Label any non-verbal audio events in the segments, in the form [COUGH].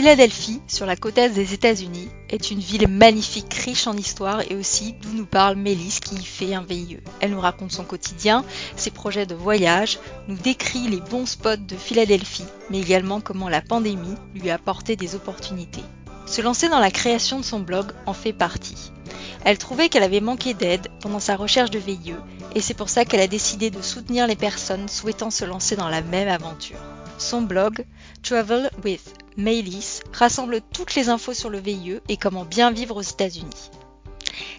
Philadelphie, sur la côte est des États-Unis, est une ville magnifique, riche en histoire et aussi d'où nous parle Mélisse qui y fait un VIE. Elle nous raconte son quotidien, ses projets de voyage, nous décrit les bons spots de Philadelphie, mais également comment la pandémie lui a apporté des opportunités. Se lancer dans la création de son blog en fait partie. Elle trouvait qu'elle avait manqué d'aide pendant sa recherche de VIE et c'est pour ça qu'elle a décidé de soutenir les personnes souhaitant se lancer dans la même aventure. Son blog, Travel with Maylis, rassemble toutes les infos sur le VIE et comment bien vivre aux États-Unis.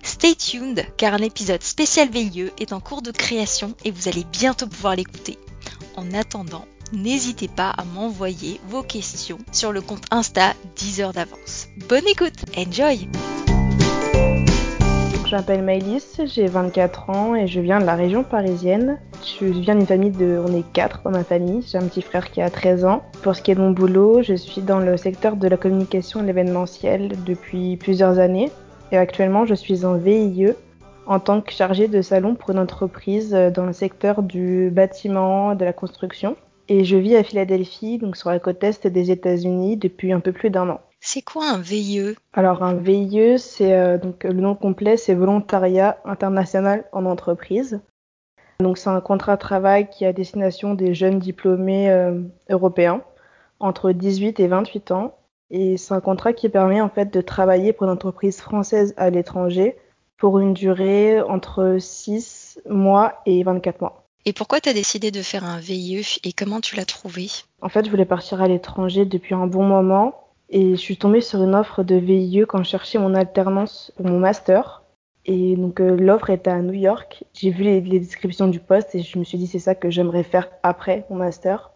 Stay tuned car un épisode spécial VIE est en cours de création et vous allez bientôt pouvoir l'écouter. En attendant, n'hésitez pas à m'envoyer vos questions sur le compte Insta 10 heures d'avance. Bonne écoute, enjoy! Je m'appelle Maëlys, j'ai 24 ans et je viens de la région parisienne. Je viens d'une famille de. On est quatre dans ma famille. J'ai un petit frère qui a 13 ans. Pour ce qui est de mon boulot, je suis dans le secteur de la communication et l'événementiel depuis plusieurs années. Et actuellement, je suis en VIE en tant que chargée de salon pour une entreprise dans le secteur du bâtiment, de la construction. Et je vis à Philadelphie, donc sur la côte est des États-Unis, depuis un peu plus d'un an. C'est quoi un VIE Alors un VIE, c'est euh, donc le nom complet, c'est Volontariat international en entreprise. Donc c'est un contrat de travail qui est à destination des jeunes diplômés euh, européens entre 18 et 28 ans. Et c'est un contrat qui permet en fait de travailler pour une entreprise française à l'étranger pour une durée entre 6 mois et 24 mois. Et pourquoi tu as décidé de faire un VIE et comment tu l'as trouvé? En fait, je voulais partir à l'étranger depuis un bon moment et je suis tombée sur une offre de VIE quand je cherchais mon alternance mon master. Et donc euh, l'offre était à New York. J'ai vu les, descriptions du poste et je me suis dit c'est ça que j'aimerais faire après mon master.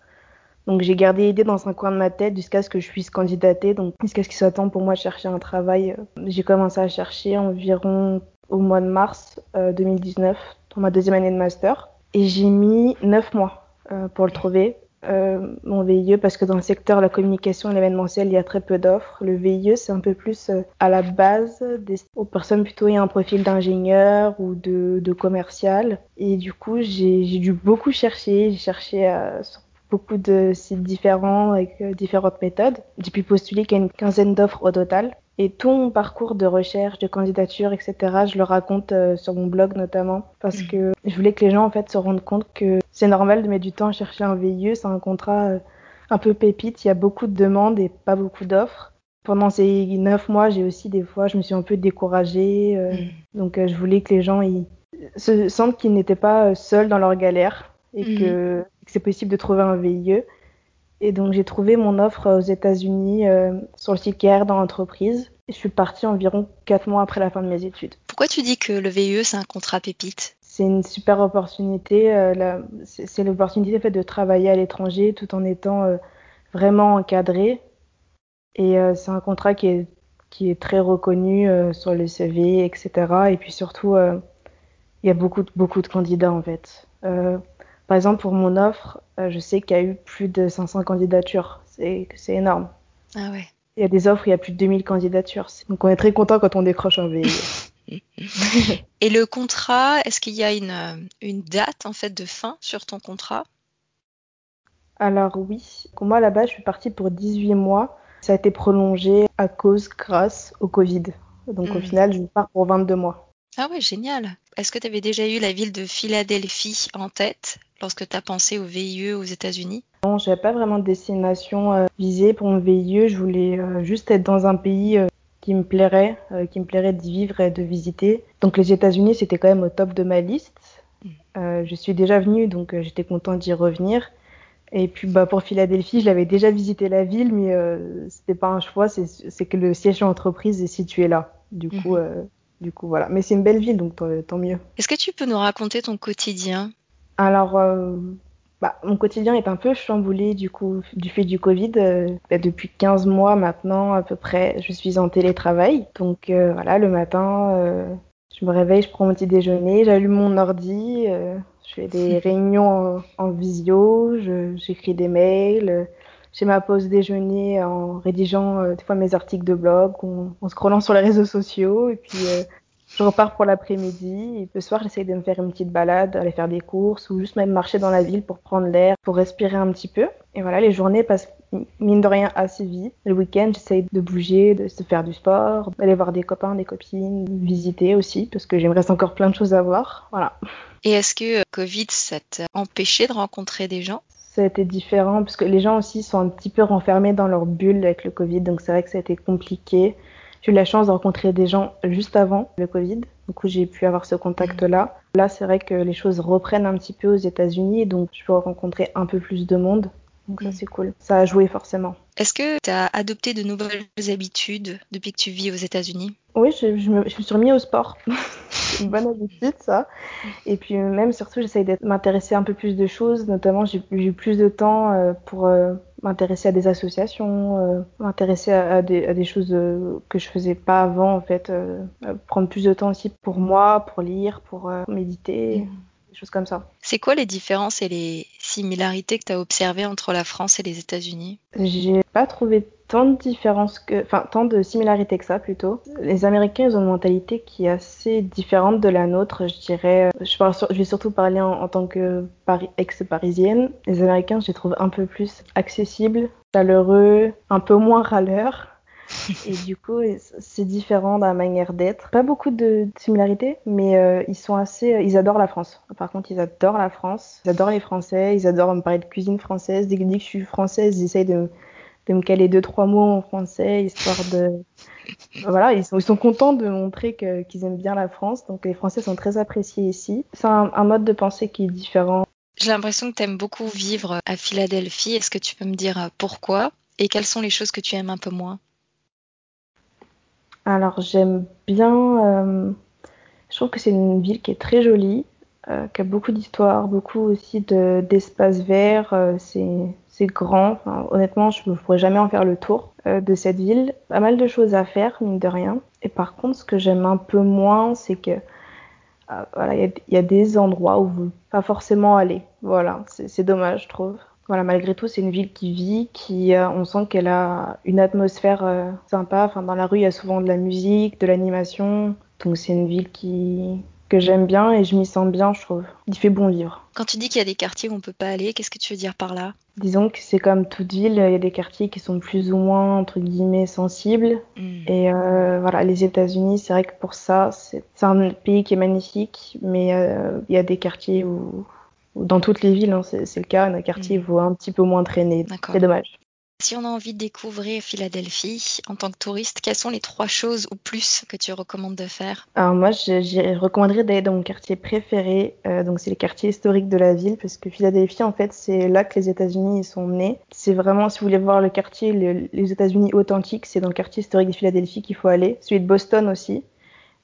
Donc j'ai gardé l'idée dans un coin de ma tête jusqu'à ce que je puisse candidater. Donc jusqu'à ce qu'il soit temps pour moi de chercher un travail. J'ai commencé à chercher environ au mois de mars 2019 euh, dans ma deuxième année de master. Et j'ai mis neuf mois euh, pour le trouver euh, mon VIE parce que dans le secteur de la communication et l'événementiel, il y a très peu d'offres. Le VIE, c'est un peu plus euh, à la base des, aux personnes plutôt ayant un profil d'ingénieur ou de, de, commercial. Et du coup, j'ai dû beaucoup chercher. J'ai cherché euh, sur beaucoup de sites différents avec différentes méthodes. J'ai pu postuler qu'à une quinzaine d'offres au total. Et tout mon parcours de recherche, de candidature, etc., je le raconte euh, sur mon blog notamment, parce mm. que je voulais que les gens en fait se rendent compte que c'est normal de mettre du temps à chercher un VIE, c'est un contrat euh, un peu pépite, il y a beaucoup de demandes et pas beaucoup d'offres. Pendant ces neuf mois, j'ai aussi des fois, je me suis un peu découragée, euh, mm. donc je voulais que les gens ils se sentent qu'ils n'étaient pas seuls dans leur galère et mm. que, que c'est possible de trouver un VIE. Et donc j'ai trouvé mon offre aux États-Unis euh, sur le site KR dans l'entreprise. Je suis partie environ 4 mois après la fin de mes études. Pourquoi tu dis que le VIE c'est un contrat pépite? C'est une super opportunité. Euh, c'est l'opportunité fait de travailler à l'étranger tout en étant euh, vraiment encadré. Et c'est un contrat qui est, qui est très reconnu sur les CV, etc. Et puis surtout, il y a beaucoup, beaucoup de candidats en fait. Par exemple, pour mon offre, euh, je sais qu'il y a eu plus de 500 candidatures. C'est énorme. Ah ouais. Il y a des offres où il y a plus de 2000 candidatures. Donc on est très content quand on décroche un VIE. [LAUGHS] Et le contrat, est-ce qu'il y a une, euh, une, date en fait de fin sur ton contrat? Alors oui. Moi là-bas, je suis partie pour 18 mois. Ça a été prolongé à cause grâce au Covid. Donc au hmm. final, je pars pour 22 mois. Ah ouais, génial. Est-ce que tu avais déjà eu la ville de Philadelphie en tête lorsque tu as pensé au VIE aux États-Unis? Non, j'avais pas vraiment de destination euh, visée pour mon VIE. Je voulais euh, juste être dans un pays euh, qui me plairait, qui me plairait d'y vivre et de visiter. Donc les États-Unis, c'était quand même au top de ma liste. Mm. je suis déjà venue, donc j'étais contente d'y revenir. Et puis bah, pour Philadelphie, je l'avais déjà visité la ville, mais c'était pas un choix, c'est que le siège d'entreprise est situé là. Du coup, du coup, voilà. Mais c'est une belle ville, donc tant mieux. Est-ce que tu peux nous raconter ton quotidien? Alors, euh, bah, mon quotidien est un peu chamboulé du coup du fait du Covid. Euh, bah, depuis 15 mois maintenant à peu près, je suis en télétravail. Donc euh, voilà, le matin, je me réveille, je prends mon petit déjeuner, j'allume mon ordi, je fais des [LAUGHS] réunions en, visio, j'écris des mails. J'ai ma pause déjeuner en rédigeant des fois mes articles de blog, en, en scrollant sur les réseaux sociaux et puis je repars pour l'après-midi le soir, j'essaye de me faire une petite balade, aller faire des courses ou juste même marcher dans la ville pour prendre l'air, pour respirer un petit peu. Et voilà, les journées passent mine de rien assez vite. Le week-end, j'essaye de bouger, de se faire du sport, d'aller voir des copains, des copines, visiter aussi parce que j'aimerais encore plein de choses à voir. Voilà. Et est-ce que euh, Covid, ça t'a empêché de rencontrer des gens? Ça a été différent parce que les gens aussi sont un petit peu renfermés dans leur bulle avec le Covid, donc c'est vrai que ça a été compliqué. J'ai eu la chance de rencontrer des gens juste avant le Covid. Du coup, j'ai pu avoir ce contact-là. Là, c'est vrai que les choses reprennent un petit peu aux États-Unis, donc je peux rencontrer un peu plus de monde. Donc ça, mm. c'est cool. Ça a joué forcément. Est-ce que tu as adopté de nouvelles habitudes depuis que tu vis aux États-Unis? Oui, je, me, suis remis au sport. [LAUGHS] c'est une bonne habitude, ça. Et puis même, surtout, j'essaye de m'intéresser un peu plus de choses. Notamment, j'ai eu plus de temps euh, pour euh, m'intéresser à des associations, euh, m'intéresser à, des, choses que je faisais pas avant, en fait. prendre plus de temps aussi pour moi, pour lire, pour méditer. Mm choses comme ça. C'est quoi les différences et les similarités que tu as observées entre la France et les États-Unis? J'ai pas trouvé tant de différences que, enfin, tant de similarités que ça plutôt. Les Américains, ils ont une mentalité qui est assez différente de la nôtre, je dirais. Je, parle je vais surtout parler en, tant que ex-parisienne. Les Américains, je les trouve un peu plus accessibles, chaleureux, un peu moins râleurs. [LAUGHS] et du coup, c'est différent dans la manière d'être. Pas beaucoup de similarités, mais euh, ils sont assez. Euh, ils adorent la France. Par contre, ils adorent la France. Ils adorent les Français. Ils adorent me parler de cuisine française. Dès que je suis française, ils essayent de, de me caler deux trois mots en français, histoire de. Voilà, ils sont, ils sont contents de montrer qu'ils aiment bien la France. Donc les Français sont très appréciés ici. C'est un, un mode de pensée qui est différent. J'ai l'impression que tu aimes beaucoup vivre à Philadelphie. Est-ce que tu peux me dire pourquoi et quelles sont les choses que tu aimes un peu moins? Alors j'aime bien, euh, je trouve que c'est une ville qui est très jolie, euh, qui a beaucoup d'histoire, beaucoup aussi d'espaces verts, euh, c'est grand. honnêtement, je ne pourrais jamais en faire le tour de cette ville. Pas mal de choses à faire, mine de rien. Et par contre, ce que j'aime un peu moins, c'est que voilà, il y, a des endroits où vous pas forcément aller. Voilà, c'est dommage, je trouve. Voilà, malgré tout, c'est une ville qui vit, qui, euh, on sent qu'elle a une atmosphère euh, sympa. Dans la rue, il y a souvent de la musique, de l'animation. Donc, c'est une ville qui que j'aime bien et je m'y sens bien, je trouve. Il fait bon vivre. Quand tu dis qu'il y a des quartiers où on peut pas aller, qu'est-ce que tu veux dire par là? Disons que c'est comme toute ville, il y a des quartiers qui sont plus ou moins entre guillemets sensibles. Hmm. Et euh, voilà, les États-Unis, c'est vrai que pour ça, c'est un pays qui est magnifique, mais il y a des quartiers où dans toutes les villes, hein, c'est le cas. Un quartier mm. vaut un petit peu moins traîner. C'est dommage. Si on a envie de découvrir Philadelphie en tant que touriste, quelles sont les trois choses ou plus que tu recommandes de faire? Alors moi, je, recommanderais d'aller dans mon quartier préféré. Euh, donc c'est le quartier historique de la ville, parce que Philadelphie, en fait, c'est là que les États-Unis sont nés. C'est vraiment, si vous voulez voir le quartier, les États-Unis authentiques, c'est dans le quartier historique de Philadelphie qu'il faut aller. Celui de Boston aussi.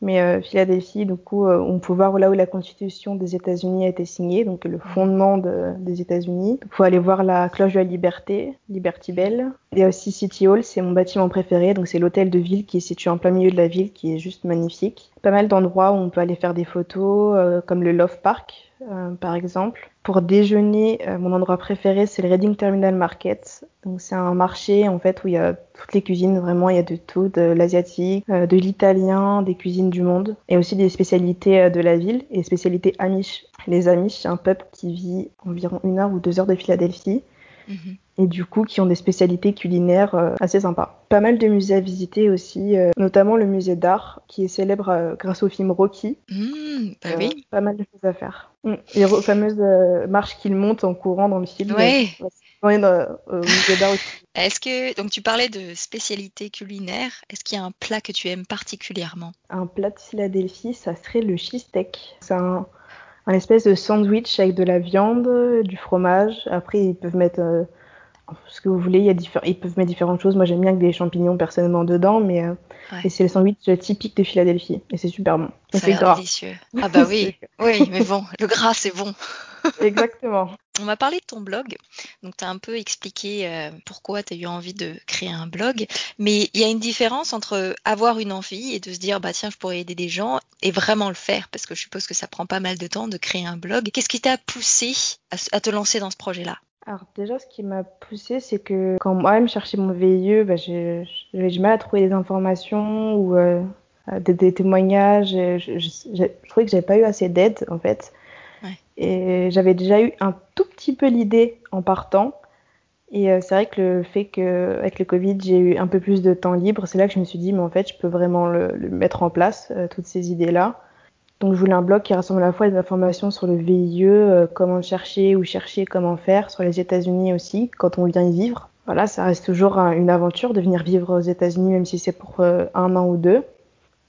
Mais euh, Philadelphie, du coup, euh, on peut voir là où la Constitution des États-Unis a été signée, donc le fondement des États-Unis. Il faut aller voir la cloche de la liberté, Liberty Bell. Il y a aussi City Hall, c'est mon bâtiment préféré, donc c'est l'hôtel de ville qui est situé en plein milieu de la ville, qui est juste magnifique. Pas mal d'endroits où on peut aller faire des photos, euh, comme le Love Park, euh, par exemple. Pour déjeuner, euh, mon endroit préféré, c'est le Reading Terminal Market. Donc c'est un marché en fait où il y a toutes les cuisines, vraiment il y a de tout, de l'asiatique, euh, de l'italien, des cuisines du monde, et aussi des spécialités de la ville et spécialités amish. Les amish, c'est un peuple qui vit environ une heure ou deux heures de Philadelphie. Mhm et du coup qui ont des spécialités culinaires euh, assez sympas. Pas mal de musées à visiter aussi, euh, notamment le musée d'art qui est célèbre euh, grâce au film Rocky. Mmh, bah oui. Pas mal de choses à faire. Mmh. Les fameuses marches qu'il monte en courant dans le film. Oui. musée d'art aussi. Est-ce que donc tu parlais de spécialités culinaires Est-ce qu'il y a un plat que tu aimes particulièrement? Un plat de Philadelphie, ça serait le cheesesteak. C'est un, un espèce de sandwich avec de la viande, du fromage. Après, ils peuvent mettre ce que vous voulez. Il y a ils peuvent mettre différentes choses. Moi, j'aime bien que des champignons personnellement dedans, mais euh, c'est le sandwich typique de Philadelphie et c'est super bon. C'est délicieux. Ah bah oui, [LAUGHS] oui, mais bon, le gras c'est bon. [LAUGHS] Exactement. On m'a parlé de ton blog, donc tu as un peu expliqué euh, pourquoi tu as eu envie de créer un blog, mais il y a une différence entre avoir une envie et de se dire bah tiens je pourrais aider des gens et vraiment le faire parce que je suppose que ça prend pas mal de temps de créer un blog. Qu'est-ce qui t'a poussé à, te lancer dans ce projet-là? Alors déjà, ce qui m'a poussé, c'est que quand moi-même cherchais mon VIE, bah, j'avais du mal à trouver des informations ou euh, des, témoignages. Je, je, je, je trouvais que j'avais pas eu assez d'aide en fait. Et j'avais déjà eu un tout petit peu l'idée en partant. Et euh, c'est vrai que le fait qu'avec le Covid, j'ai eu un peu plus de temps libre, c'est là que je me suis dit, mais en fait, je peux vraiment le, mettre en place, euh, toutes ces idées-là. Donc, je voulais un blog qui rassemble à la fois des informations sur le VIE, euh, comment chercher ou chercher comment faire, sur les États-Unis aussi, quand on vient y vivre. Voilà, ça reste toujours une aventure de venir vivre aux États-Unis, même si c'est pour un an ou deux.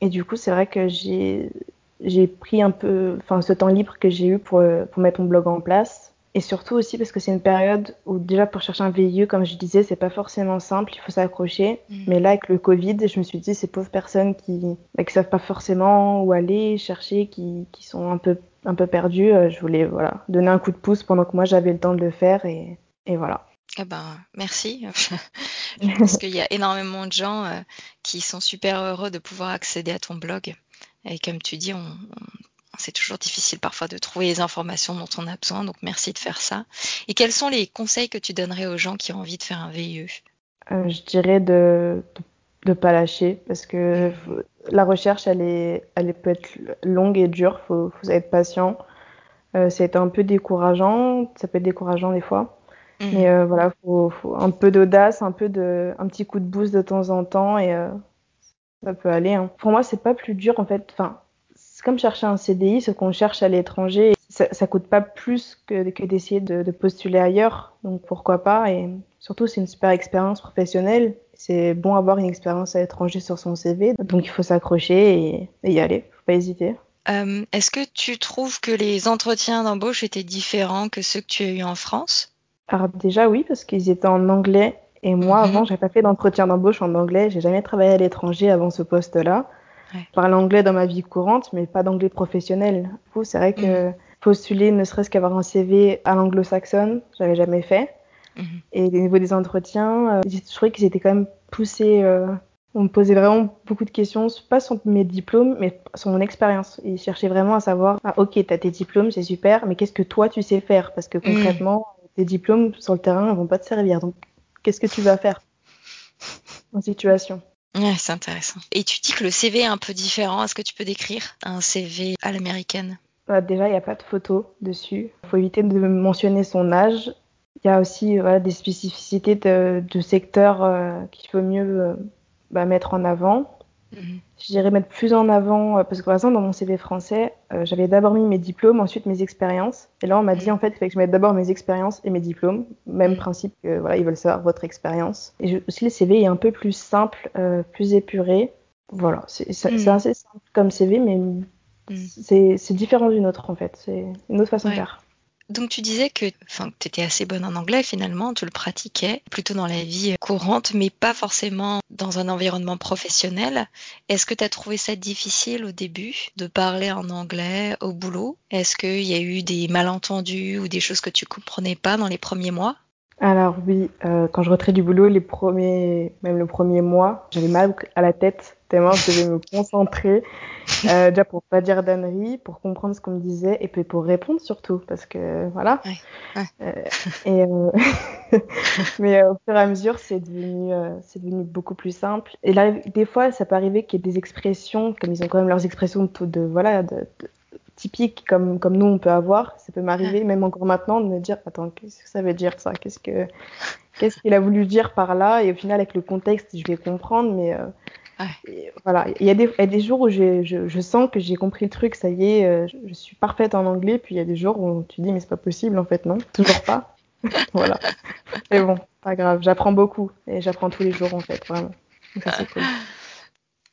Et du coup, c'est vrai que j'ai pris un peu, enfin, ce temps libre que j'ai eu pour, pour mettre mon blog en place. Et surtout aussi parce que c'est une période où déjà pour chercher un VIE, comme je disais, c'est pas forcément simple, il faut s'accrocher. Mm. Mais là, avec le Covid, je me suis dit, ces pauvres personnes qui, bah, qui savent pas forcément où aller chercher, qui, qui sont un peu, un peu perdues, euh, je voulais, voilà, donner un coup de pouce pendant que moi j'avais le temps de le faire et, et voilà. Eh ben, merci. [LAUGHS] je pense qu'il y a [LAUGHS] énormément de gens euh, qui sont super heureux de pouvoir accéder à ton blog. Et comme tu dis, on, c'est toujours difficile parfois de trouver les informations dont on a besoin, donc merci de faire ça. Et quels sont les conseils que tu donnerais aux gens qui ont envie de faire un VIE euh, Je dirais de ne pas lâcher, parce que la recherche, elle, est, elle peut être longue et dure, il faut, faut, être patient. Euh, c'est un peu décourageant, ça peut être décourageant des fois. Mhm. Mais euh, voilà, faut, faut un peu d'audace, un peu de, un petit coup de boost de temps en temps et euh, ça peut aller. Hein. Pour moi, c'est pas plus dur en fait. Enfin, c'est comme chercher un CDI, ce qu'on cherche à l'étranger. Ça, ça coûte pas plus que, que d'essayer de, de, postuler ailleurs. Donc pourquoi pas? Et surtout, c'est une super expérience professionnelle. C'est bon avoir une expérience à l'étranger sur son CV. Donc il faut s'accrocher et, et, y aller. Faut pas hésiter. Euh, Est-ce que tu trouves que les entretiens d'embauche étaient différents que ceux que tu as eu en France? Alors déjà oui, parce qu'ils étaient en anglais et moi, -hmm. avant, j'ai pas fait d'entretien d'embauche en anglais. J'ai jamais travaillé à l'étranger avant ce poste-là. Ouais. Je parle anglais dans ma vie courante, mais pas d'anglais professionnel. Du coup, c'est vrai que mm postuler, ne serait-ce qu'avoir un CV à l'anglo-saxonne, j'avais jamais fait. Mm -hmm. Et au niveau des entretiens, euh, je trouvais qu'ils étaient quand même poussés. Euh, on me posait vraiment beaucoup de questions, pas sur mes diplômes, mais sur mon expérience. Ils cherchaient vraiment à savoir, ah, ok, tu as tes diplômes, c'est super, mais qu'est-ce que toi tu sais faire? Parce que concrètement, tes diplômes sur le terrain ne vont pas te servir. Donc, qu'est-ce que tu vas faire en situation? Ouais, c'est intéressant. Et tu dis que le CV est un peu différent. Est-ce que tu peux décrire un CV à l'américaine? Bah, Déjà, il n'y a pas de photo dessus. Il faut éviter de mentionner son âge. Il y a aussi des spécificités de, de secteur euh, qu'il faut mieux euh, bah, mettre en avant. Mmh. Je dirais mettre plus en avant, euh, parce que par exemple, dans mon CV français, euh, j'avais d'abord mis mes diplômes, ensuite mes expériences. Et là, on m'a dit, en fait, il fallait que je mette d'abord mes expériences et mes diplômes. Même mmh. principe que, voilà, ils veulent savoir votre expérience. Et je, aussi, le CV est un peu plus simple, euh, plus épuré. Voilà, c'est mmh. assez simple comme CV, mais c'est différent d'une autre, en fait. C'est une autre façon ouais. de faire. Donc tu disais que tu étais assez bonne en anglais finalement, tu le pratiquais plutôt dans la vie courante, mais pas forcément dans un environnement professionnel. Est-ce que tu as trouvé ça difficile au début de parler en anglais au boulot? Est-ce qu'il y a eu des malentendus ou des choses que tu comprenais pas dans les premiers mois? Alors oui, euh, quand je rentrais du boulot, les premiers, même le premier mois, j'avais mal à la tête tellement je devais me concentrer, euh, déjà pour pas dire d'ânerie, pour comprendre ce qu'on me disait et puis pour répondre surtout, parce que voilà. Ouais, ouais. Euh, et euh, [LAUGHS] mais au fur et à mesure, c'est devenu, euh, c'est devenu beaucoup plus simple. Et là, des fois, ça peut arriver qu'il y ait des expressions, comme ils ont quand même leurs expressions de, de voilà, de, comme, comme nous on peut avoir. Ça peut m'arriver, même encore maintenant, de me dire Attends, qu'est-ce que ça veut dire ça? Qu'est-ce que qu'est-ce qu'il a voulu dire par là? Et au final, avec le contexte, je vais comprendre, mais euh, ouais. voilà. Il y, a des, il y a des jours où je, je sens que j'ai compris le truc, ça y est, euh, je, je, suis parfaite en anglais, puis il y a des jours où tu dis Mais c'est pas possible, en fait, non, toujours pas. [LAUGHS] voilà. Mais bon, pas grave, j'apprends beaucoup et j'apprends tous les jours, en fait, vraiment. Donc, ça, c'est cool.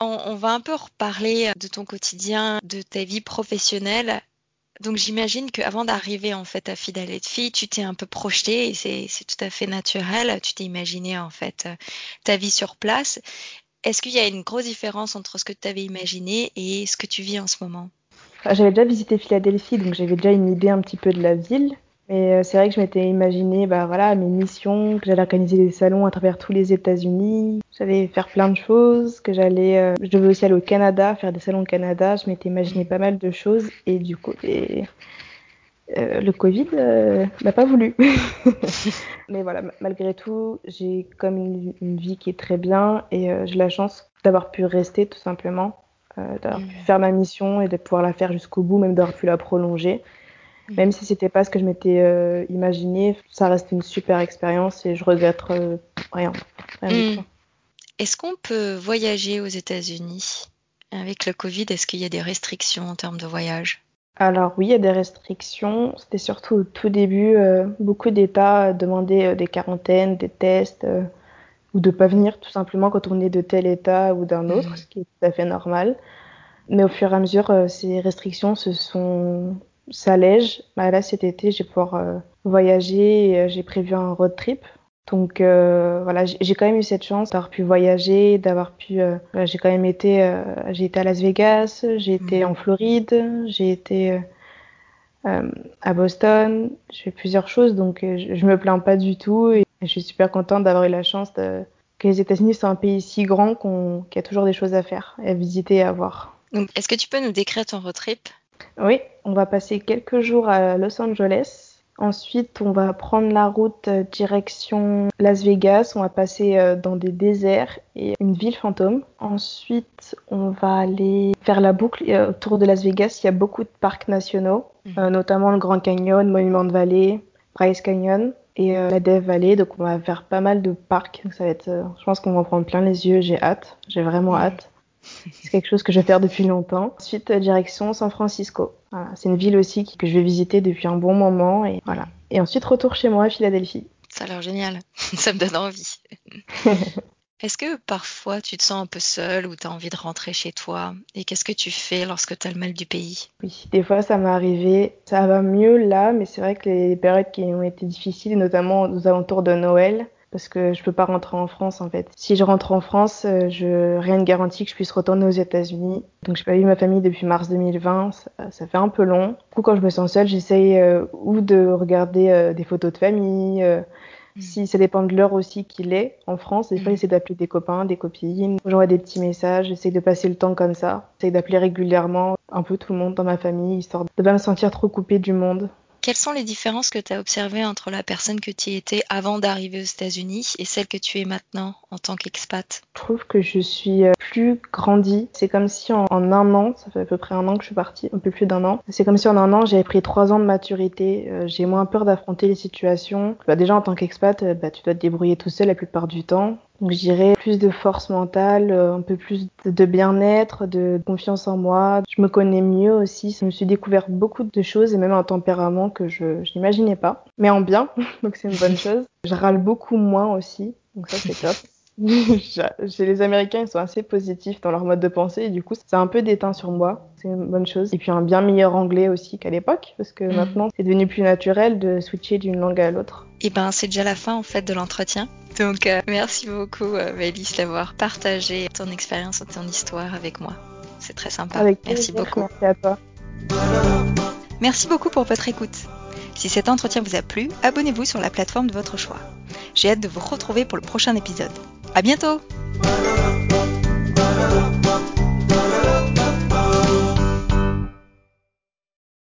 On, on, va un peu reparler de ton quotidien, de ta vie professionnelle. Donc j'imagine qu'avant d'arriver en fait à Fidelity, tu t'es un peu projeté et c'est tout à fait naturel. Tu t'es imaginé en fait ta vie sur place. Est-ce qu'il y a une grosse différence entre ce que tu avais imaginé et ce que tu vis en ce moment? J'avais déjà visité Philadelphie, donc j'avais déjà une idée un petit peu de la ville. Mais euh, c'est vrai que je m'étais imaginé, bah voilà, mes missions, que j'allais organiser des salons à travers tous les États-Unis, j'allais faire plein de choses, que j'allais, euh, je devais aussi aller au Canada, faire des salons au Canada. Je m'étais imaginé pas mal de choses et du coup, euh, le Covid n'a pas voulu. [LAUGHS] Mais voilà, malgré tout, j'ai comme une, une, vie qui est très bien et j'ai la chance d'avoir pu rester tout simplement, d'avoir pu mmh. faire ma mission et de pouvoir la faire jusqu'au bout, même d'avoir pu la prolonger. Même si c'était pas ce que je m'étais euh, imaginé, ça reste une super expérience et je regrette euh, rien. Hmm. Est-ce qu'on peut voyager aux États-Unis? Avec le Covid Est-ce qu'il y a des restrictions en termes de voyage? Alors oui, il y a des restrictions. C'était surtout au tout début. Euh, beaucoup d'États demandaient des quarantaines, des tests, ou de pas venir tout simplement quand on est de tel État ou d'un autre, hmm. ce qui est tout à fait normal. Mais au fur et à mesure, ces restrictions se sont s'allège. Bah, là, cet été, je vais pouvoir euh, voyager. Euh, j'ai prévu un road trip. Donc euh, voilà, j'ai quand même eu cette chance d'avoir pu voyager, d'avoir pu. j'ai quand même été. j'ai été à Las Vegas, j'ai été mhm. en Floride, j'ai été à Boston. J'ai fait plusieurs choses, donc je, je, me plains pas du tout et je suis super contente d'avoir eu la chance de, que les États-Unis soient un pays si grand qu'il y a toujours des choses à faire, à visiter et à voir. Est-ce que tu peux nous décrire ton road trip? Oui, on va passer quelques jours à Los Angeles. Ensuite, on va prendre la route euh, direction Las Vegas. On va passer euh, dans des déserts et une ville fantôme. Ensuite, on va aller faire la boucle euh, autour de Las Vegas. Il y a beaucoup de parcs nationaux, mhm. notamment le Grand Canyon, Monument de Valley, Bryce Canyon et la Death Valley. Donc, on va faire pas mal de parcs. ça va être, je pense qu'on va en prendre plein les yeux. J'ai hâte. J'ai vraiment hâte. C'est quelque chose que je vais faire depuis longtemps. Ensuite, euh, direction San Francisco. C'est une ville aussi que je vais visiter depuis un bon moment. Et, voilà. et ensuite, retour chez moi à Philadelphie. Ça a l'air génial. [LAUGHS] Ça me donne envie. [LAUGHS] Est-ce que parfois tu te sens un peu seul ou tu as envie de rentrer chez toi? Et qu'est-ce que tu fais lorsque tu as le mal du pays? Oui, des fois ça m'est arrivé. Ça va mieux là, mais c'est vrai que les périodes qui ont été difficiles, notamment aux alentours de Noël, parce que je peux pas rentrer en France en fait. Si je rentre en France, euh, je rien ne garantit que je puisse retourner aux États-Unis. Donc j'ai pas vu ma famille depuis mars 2020, ça, fait un peu long. Du coup quand je me sens seule, j'essaye euh, ou de regarder euh, des photos de famille. Mm. Si ça dépend de l'heure aussi qu'il est en France, des fois mm. j'essaie d'appeler des copains, des copines, j'envoie des petits messages, j'essaie de passer le temps comme ça, j'essaie d'appeler régulièrement un peu tout le monde dans ma famille, histoire de pas me sentir trop coupée du monde. Quelles sont les différences que tu as observées entre la personne que tu étais avant d'arriver aux États-Unis et celle que tu es maintenant en tant qu'expat? Je trouve que je suis euh, plus grandie. C'est comme si en, un an, ça fait à peu près un an que je suis partie, un peu plus d'un an. C'est comme si en un an, j'avais pris trois ans de maturité. Euh, j'ai moins peur d'affronter les situations. Bah, déjà en tant qu'expat, euh, bah, tu dois te débrouiller tout seul la plupart du temps. Donc je dirais plus de force mentale, euh, un peu plus de bien-être, de confiance en moi. Je me connais mieux aussi. Je me suis découvert beaucoup de choses et même un tempérament que je, n'imaginais pas. Mais en bien, [LAUGHS] donc c'est une bonne chose. Je râle beaucoup moins aussi, donc ça c'est top. [LAUGHS] [LAUGHS] Chez les Américains, ils sont assez positifs dans leur mode de pensée et du coup, c'est un peu déteint sur moi. C'est une bonne chose. Et puis un bien meilleur anglais aussi qu'à l'époque, parce que mm. maintenant, c'est devenu plus naturel de switcher d'une langue à l'autre. Et eh ben, c'est déjà la fin en fait de l'entretien. Donc, euh, merci beaucoup, euh, Mélisse, d'avoir partagé ton expérience et ton histoire avec moi. C'est très sympa. merci beaucoup. Merci à toi. Merci beaucoup pour votre écoute. Si cet entretien vous a plu, abonnez-vous sur la plateforme de votre choix. J'ai hâte de vous retrouver pour le prochain épisode. À bientôt!